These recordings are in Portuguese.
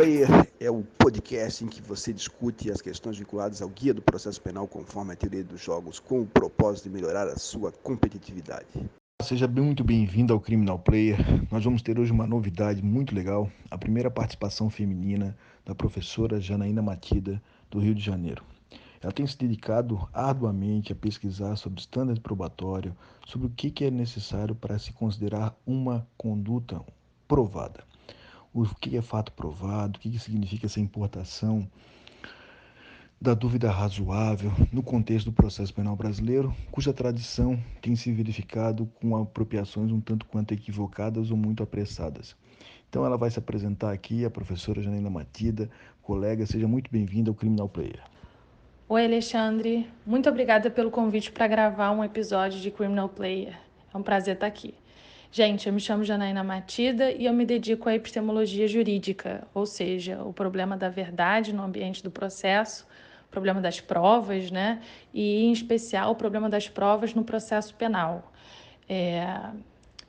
Player é o podcast em que você discute as questões vinculadas ao guia do processo penal conforme a teoria dos jogos, com o propósito de melhorar a sua competitividade. Seja muito bem-vindo ao Criminal Player. Nós vamos ter hoje uma novidade muito legal, a primeira participação feminina da professora Janaína Matida, do Rio de Janeiro. Ela tem se dedicado arduamente a pesquisar sobre estándares probatório, sobre o que é necessário para se considerar uma conduta provada o que é fato provado, o que significa essa importação da dúvida razoável no contexto do processo penal brasileiro, cuja tradição tem se verificado com apropriações um tanto quanto equivocadas ou muito apressadas. Então ela vai se apresentar aqui, a professora Janina Matida, colega, seja muito bem-vinda ao Criminal Player. Oi, Alexandre. Muito obrigada pelo convite para gravar um episódio de Criminal Player. É um prazer estar aqui. Gente, eu me chamo Janaína Matida e eu me dedico à epistemologia jurídica, ou seja, o problema da verdade no ambiente do processo, o problema das provas, né? E, em especial, o problema das provas no processo penal. É,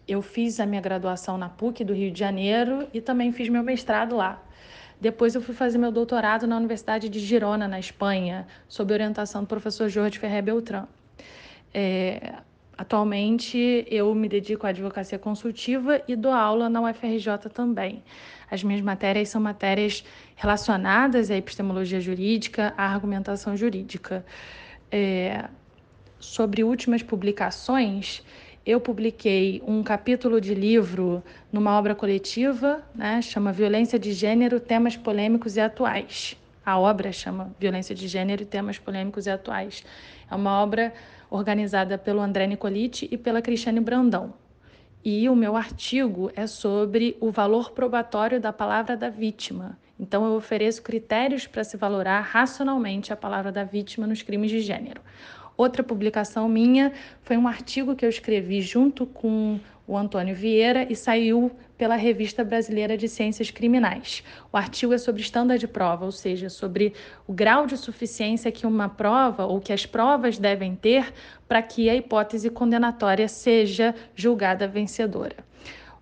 eu fiz a minha graduação na PUC do Rio de Janeiro e também fiz meu mestrado lá. Depois eu fui fazer meu doutorado na Universidade de Girona, na Espanha, sob orientação do professor Jorge Ferrer Beltrán. É, Atualmente, eu me dedico à advocacia consultiva e dou aula na UFRJ também. As minhas matérias são matérias relacionadas à epistemologia jurídica, à argumentação jurídica. É, sobre últimas publicações, eu publiquei um capítulo de livro numa obra coletiva, né, chama Violência de Gênero, Temas Polêmicos e Atuais. A obra chama Violência de Gênero Temas Polêmicos e Atuais. É uma obra organizada pelo André Nicoliti e pela Cristiane Brandão. E o meu artigo é sobre o valor probatório da palavra da vítima. Então, eu ofereço critérios para se valorar racionalmente a palavra da vítima nos crimes de gênero. Outra publicação minha foi um artigo que eu escrevi junto com o Antônio Vieira e saiu pela Revista Brasileira de Ciências Criminais. O artigo é sobre estándar de prova, ou seja, sobre o grau de suficiência que uma prova ou que as provas devem ter para que a hipótese condenatória seja julgada vencedora.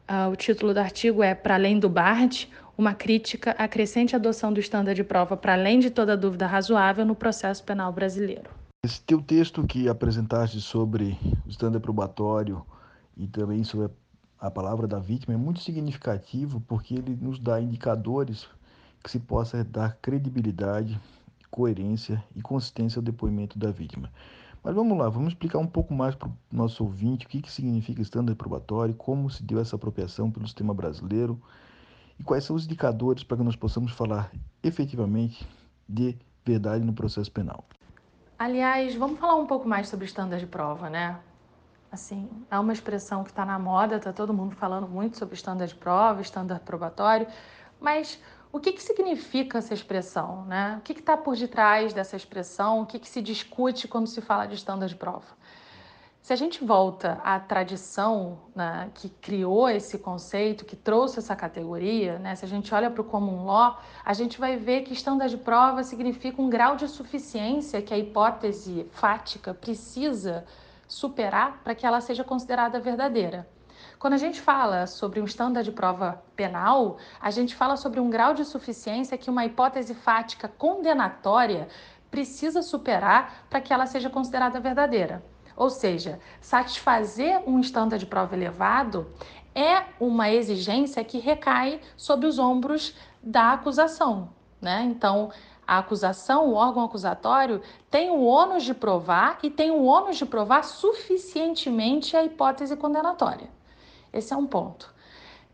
Uh, o título do artigo é Para além do BARD, uma crítica à crescente adoção do estándar de prova para além de toda dúvida razoável no processo penal brasileiro. Esse teu texto que apresentaste sobre o estándar probatório e também sobre a palavra da vítima é muito significativo porque ele nos dá indicadores que se possa dar credibilidade, coerência e consistência ao depoimento da vítima. Mas vamos lá, vamos explicar um pouco mais para o nosso ouvinte o que, que significa estándar probatório, como se deu essa apropriação pelo sistema brasileiro e quais são os indicadores para que nós possamos falar efetivamente de verdade no processo penal. Aliás, vamos falar um pouco mais sobre estándar de prova, né? Assim, é uma expressão que está na moda, está todo mundo falando muito sobre estándar de prova, estándar probatório, mas o que, que significa essa expressão, né? O que está por detrás dessa expressão? O que, que se discute quando se fala de estándar de prova? Se a gente volta à tradição né, que criou esse conceito, que trouxe essa categoria, né, se a gente olha para o common law, a gente vai ver que estándar de prova significa um grau de suficiência que a hipótese fática precisa superar para que ela seja considerada verdadeira. Quando a gente fala sobre um estándar de prova penal, a gente fala sobre um grau de suficiência que uma hipótese fática condenatória precisa superar para que ela seja considerada verdadeira. Ou seja, satisfazer um estándar de prova elevado é uma exigência que recai sobre os ombros da acusação. Né? Então, a acusação, o órgão acusatório, tem o ônus de provar e tem o ônus de provar suficientemente a hipótese condenatória. Esse é um ponto.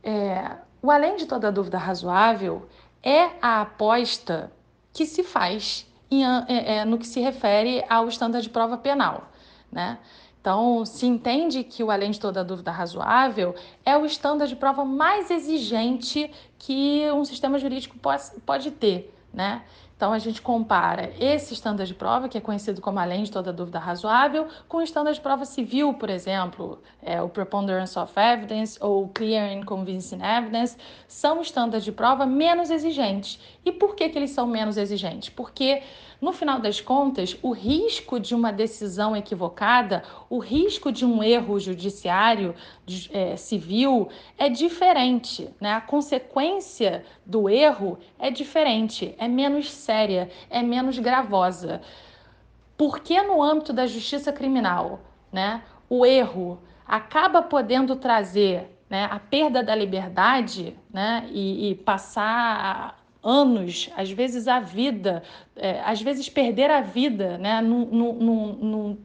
É, o além de toda dúvida razoável é a aposta que se faz em, é, é, no que se refere ao estándar de prova penal né? Então, se entende que o além de toda dúvida razoável é o estándar de prova mais exigente que um sistema jurídico pode, pode ter, né? Então, a gente compara esse estándar de prova, que é conhecido como além de toda dúvida razoável, com o estándar de prova civil, por exemplo, é, o preponderance of evidence ou clear and convincing evidence, são estándares de prova menos exigentes. E por que, que eles são menos exigentes? Porque no final das contas, o risco de uma decisão equivocada, o risco de um erro judiciário é, civil é diferente, né? A consequência do erro é diferente, é menos séria, é menos gravosa. Por que no âmbito da justiça criminal, né, o erro acaba podendo trazer né, a perda da liberdade né, e, e passar anos, às vezes a vida, é, às vezes perder a vida né, no, no, no,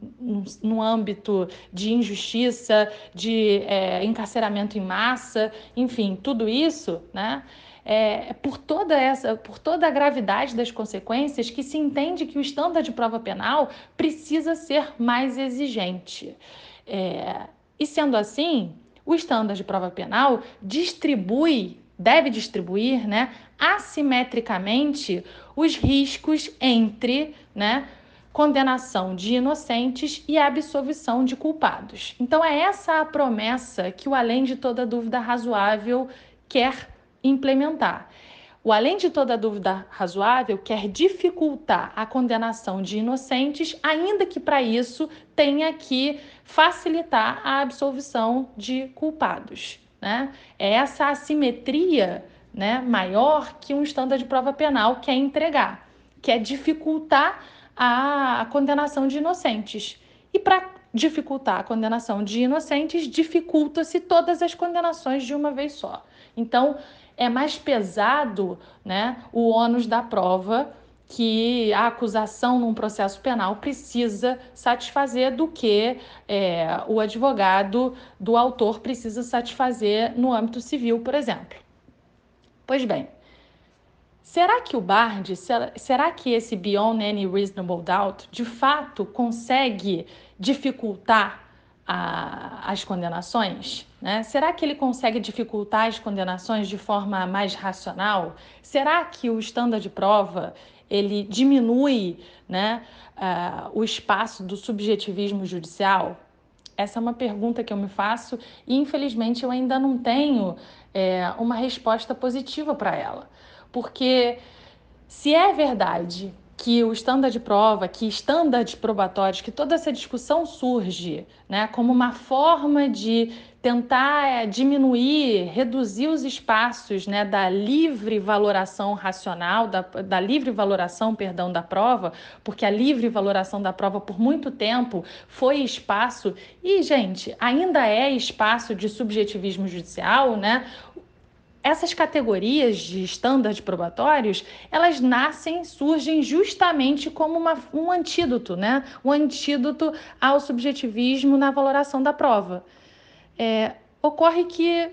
no, âmbito de injustiça, de é, encarceramento em massa, enfim, tudo isso, né? É, por toda essa, por toda a gravidade das consequências, que se entende que o estándar de prova penal precisa ser mais exigente. É, e sendo assim, o estándar de prova penal distribui, deve distribuir, né, assimetricamente os riscos entre, né, condenação de inocentes e absolvição de culpados. Então é essa a promessa que o além de toda dúvida razoável quer implementar. O além de toda dúvida razoável quer dificultar a condenação de inocentes, ainda que para isso tenha que facilitar a absolvição de culpados. Né? É essa assimetria né, maior que um estándar de prova penal quer entregar, quer dificultar a condenação de inocentes. E para dificultar a condenação de inocentes, dificulta-se todas as condenações de uma vez só. Então, é mais pesado né, o ônus da prova que a acusação num processo penal precisa satisfazer do que é, o advogado do autor precisa satisfazer no âmbito civil, por exemplo. Pois bem, será que o BARD, será, que esse Beyond Any Reasonable Doubt, de fato consegue dificultar a, as condenações? Né? Será que ele consegue dificultar as condenações de forma mais racional? Será que o estándar de prova ele diminui né, uh, o espaço do subjetivismo judicial? Essa é uma pergunta que eu me faço e, infelizmente, eu ainda não tenho é, uma resposta positiva para ela. Porque se é verdade que o estándar de prova, que estándares probatórios, que toda essa discussão surge né, como uma forma de tentar é, diminuir, reduzir os espaços né, da livre valoração racional, da, da livre valoração, perdão, da prova, porque a livre valoração da prova por muito tempo foi espaço, e, gente, ainda é espaço de subjetivismo judicial, né? Essas categorias de estándares probatórios, elas nascem, surgem justamente como uma, um antídoto, né? Um antídoto ao subjetivismo na valoração da prova. É, ocorre que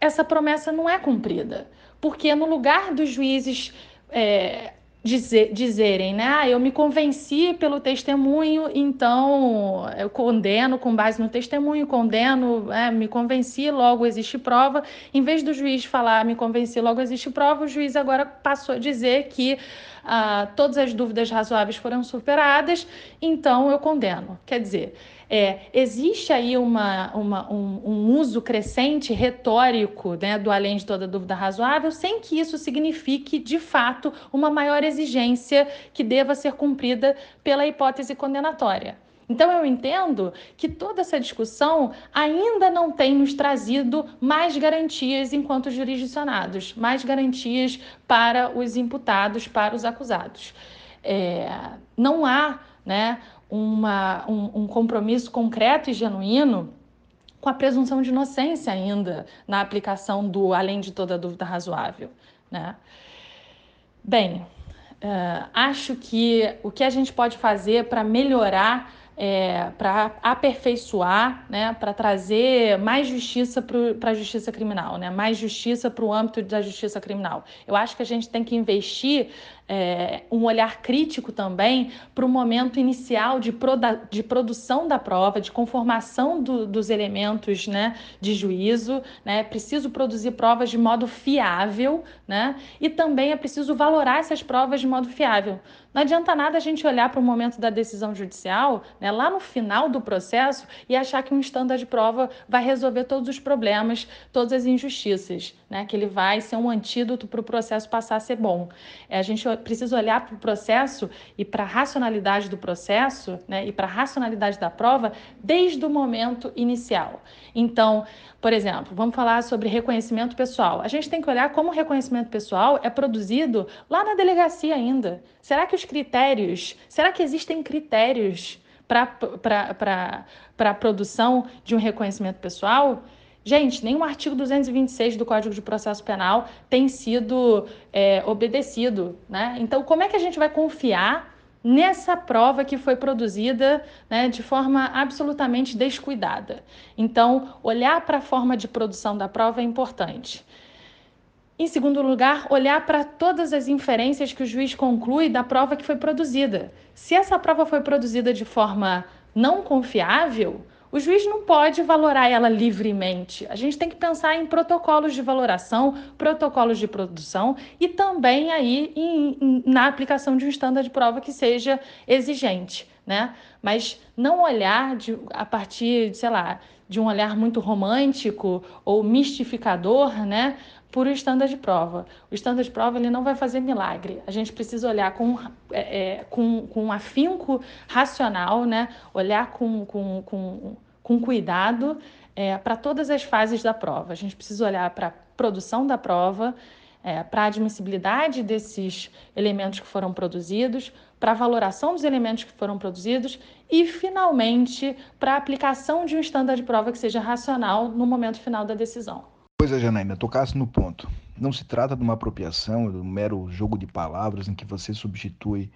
essa promessa não é cumprida, porque no lugar dos juízes é, dizer, dizerem, né? Ah, eu me convenci pelo testemunho, então eu condeno com base no testemunho, condeno, é, me convenci, logo existe prova. Em vez do juiz falar me convenci, logo existe prova, o juiz agora passou a dizer que ah, todas as dúvidas razoáveis foram superadas, então eu condeno. Quer dizer, é, existe aí uma, uma um, um, uso crescente retórico né, do além de toda dúvida razoável, sem que isso signifique, de fato, uma maior exigência que deva ser cumprida pela hipótese condenatória. Então, eu entendo que toda essa discussão ainda não tem nos trazido mais garantias enquanto jurisdicionados, mais garantias para os imputados, para os acusados. É, não há né, uma, um, um compromisso concreto e genuíno com a presunção de inocência ainda na aplicação do além de toda dúvida razoável. Né? Bem, uh, acho que o que a gente pode fazer para melhorar é, para aperfeiçoar, né, para trazer mais justiça para a justiça criminal, né, mais justiça para o âmbito da justiça criminal. Eu acho que a gente tem que investir é, um olhar crítico também para o momento inicial de, de produção da prova, de conformação do, dos elementos né, de juízo. Né? É preciso produzir provas de modo fiável né? e também é preciso valorar essas provas de modo fiável. Não adianta nada a gente olhar para o momento da decisão judicial, né, lá no final do processo, e achar que um estándar de prova vai resolver todos os problemas, todas as injustiças, né, que ele vai ser um antídoto para o processo passar a ser bom. É, a gente preciso olhar para o processo e para a racionalidade do processo, né, e para a racionalidade da prova desde o momento inicial. Então, por exemplo, vamos falar sobre reconhecimento pessoal. A gente tem que olhar como o reconhecimento pessoal é produzido lá na delegacia ainda. Será que os critérios, será que existem critérios para a produção de um reconhecimento pessoal? Gente, o artigo 226 do Código de Processo Penal tem sido é, obedecido, né? Então, como é que a gente vai confiar nessa prova que foi produzida né, de forma absolutamente descuidada? Então, olhar para a forma de produção da prova é importante. Em segundo lugar, olhar para todas as inferências que o juiz conclui da prova que foi produzida. Se essa prova foi produzida de forma não confiável, o juiz não pode valorar ela livremente. A gente tem que pensar em protocolos de valoração, protocolos de produção e também aí em, em, na aplicação de um estándar de prova que seja exigente, né? Mas não olhar de, a partir, sei lá, de um olhar muito romântico ou mistificador, né? por um estándar de prova. O estándar de prova ele não vai fazer milagre. A gente precisa olhar com, é, é, com, com um afinco racional, né? olhar com, com, com, com cuidado é, para todas as fases da prova. A gente precisa olhar para a produção da prova, é, para a admissibilidade desses elementos que foram produzidos, para a valoração dos elementos que foram produzidos e, finalmente, para a aplicação de um estándar de prova que seja racional no momento final da decisão. Pois é, Janaína, tocasse no ponto. Não se trata de uma apropriação, de um mero jogo de palavras em que você substitui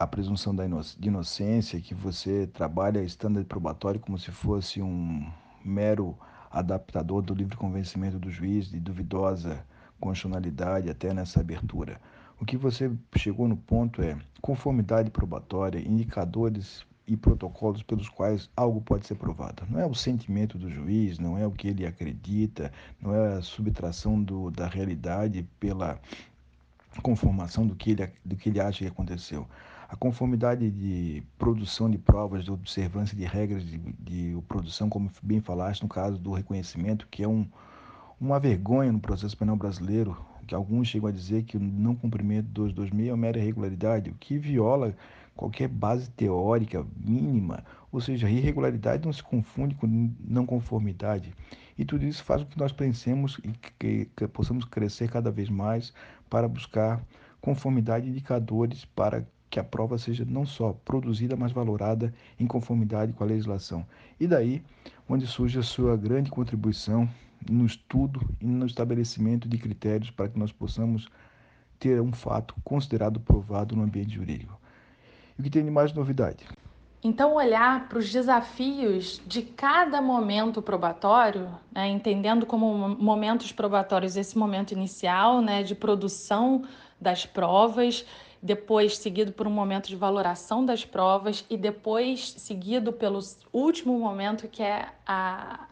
a presunção de inocência, que você trabalha estándar probatório como se fosse um mero adaptador do livre convencimento do juiz de duvidosa constitucionalidade até nessa abertura. O que você chegou no ponto é conformidade probatória, indicadores e protocolos pelos quais algo pode ser provado. Não é o sentimento do juiz, não é o que ele acredita, não é a subtração do, da realidade pela conformação do que, ele, do que ele acha que aconteceu. A conformidade de produção de provas, de observância de regras de, de produção, como bem falaste no caso do reconhecimento, que é um, uma vergonha no processo penal brasileiro, que alguns chegam a dizer que o não cumprimento do 226 é mera irregularidade, o que viola qualquer base teórica mínima, ou seja, irregularidade não se confunde com não conformidade. E tudo isso faz com que nós pensemos e que, que possamos crescer cada vez mais para buscar conformidade de indicadores para que a prova seja não só produzida, mas valorada em conformidade com a legislação. E daí, onde surge a sua grande contribuição no estudo e no estabelecimento de critérios para que nós possamos ter um fato considerado provado no ambiente jurídico. E o que tem de mais novidade? Então, olhar para os desafios de cada momento probatório, né, entendendo como momentos probatórios esse momento inicial né, de produção das provas, depois seguido por um momento de valoração das provas e depois seguido pelo último momento que é a,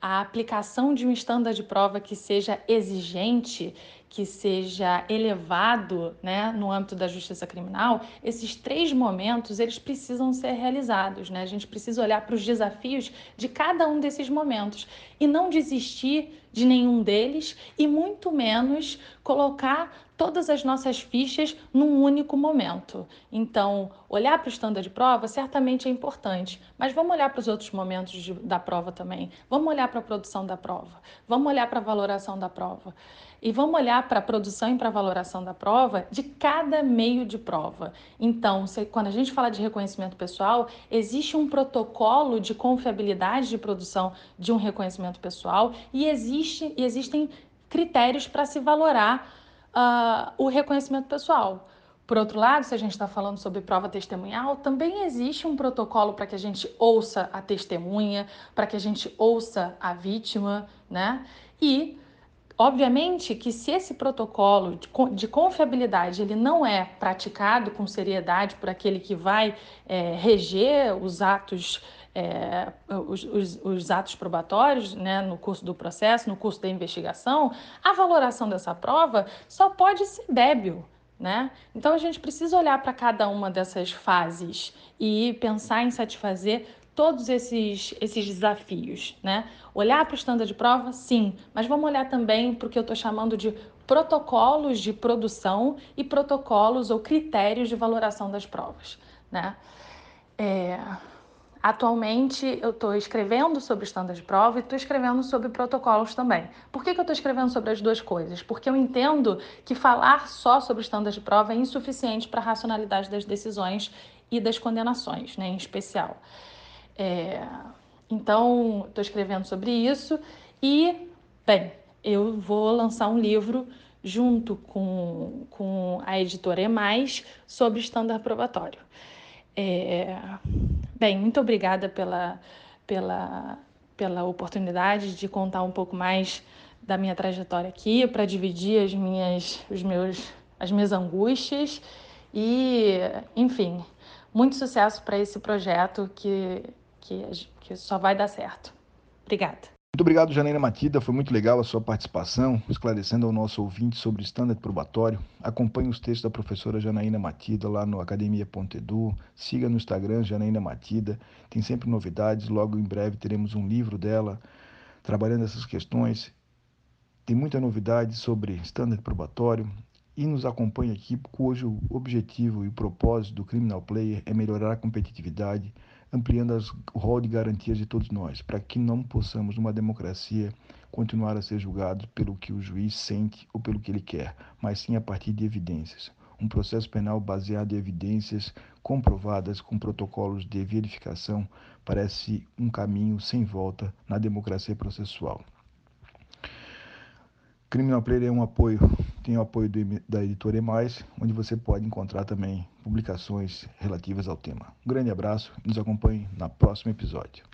a aplicação de um estándar de prova que seja exigente que seja elevado né, no âmbito da justiça criminal, esses três momentos eles precisam ser realizados. Né? A gente precisa olhar para os desafios de cada um desses momentos e não desistir de nenhum deles e muito menos colocar todas as nossas fichas num único momento. Então, olhar para o estándar de prova certamente é importante, mas vamos olhar para os outros momentos de, da prova também. Vamos olhar para a produção da prova, vamos olhar para a valoração da prova. E vamos olhar para a produção e para a valoração da prova de cada meio de prova. Então, se, quando a gente fala de reconhecimento pessoal, existe um protocolo de confiabilidade de produção de um reconhecimento pessoal e, existe, e existem critérios para se valorar uh, o reconhecimento pessoal. Por outro lado, se a gente está falando sobre prova testemunhal, também existe um protocolo para que a gente ouça a testemunha, para que a gente ouça a vítima, né? E Obviamente que se esse protocolo de confiabilidade ele não é praticado com seriedade por aquele que vai é, reger os atos é, os, os, os, atos probatórios né, no curso do processo, no curso da investigação, a valoração dessa prova só pode ser débil. Né? Então a gente precisa olhar para cada uma dessas fases e pensar em satisfazer todos esses, esses desafios, né? Olhar para o estando de prova, sim, mas vamos olhar também para o que eu estou chamando de protocolos de produção e protocolos ou critérios de valoração das provas. Né? É, atualmente eu estou escrevendo sobre estándares de prova e estou escrevendo sobre protocolos também. Por que, que eu estou escrevendo sobre as duas coisas? Porque eu entendo que falar só sobre estándares de prova é insuficiente para a racionalidade das decisões e das condenações, né, em especial. É, então, estou escrevendo sobre isso e, bem, eu vou lançar um livro junto com, com a editora Emais sobre estándar probatório. É, bem, muito obrigada pela, pela, pela oportunidade de contar um pouco mais da minha trajetória aqui, para dividir as minhas, os meus, as minhas angústias e, enfim, muito sucesso para esse projeto que, que, que só vai dar certo. Obrigada. Muito obrigado, Janaína Matida. Foi muito legal a sua participação, esclarecendo ao nosso ouvinte sobre o probatório. Acompanhe os textos da professora Janaína Matida lá no academia.edu. Siga no Instagram, Janaína Matida. Tem sempre novidades. Logo em breve teremos um livro dela trabalhando essas questões. Tem muita novidade sobre standard probatório. E nos acompanhe aqui, cujo objetivo e propósito do Criminal Player é melhorar a competitividade ampliando as, o rol de garantias de todos nós, para que não possamos, numa democracia, continuar a ser julgados pelo que o juiz sente ou pelo que ele quer, mas sim a partir de evidências. Um processo penal baseado em evidências comprovadas com protocolos de verificação parece um caminho sem volta na democracia processual. Criminal Player é um apoio, tem o apoio da editora Emais, onde você pode encontrar também publicações relativas ao tema. Um grande abraço e nos acompanhe no próximo episódio.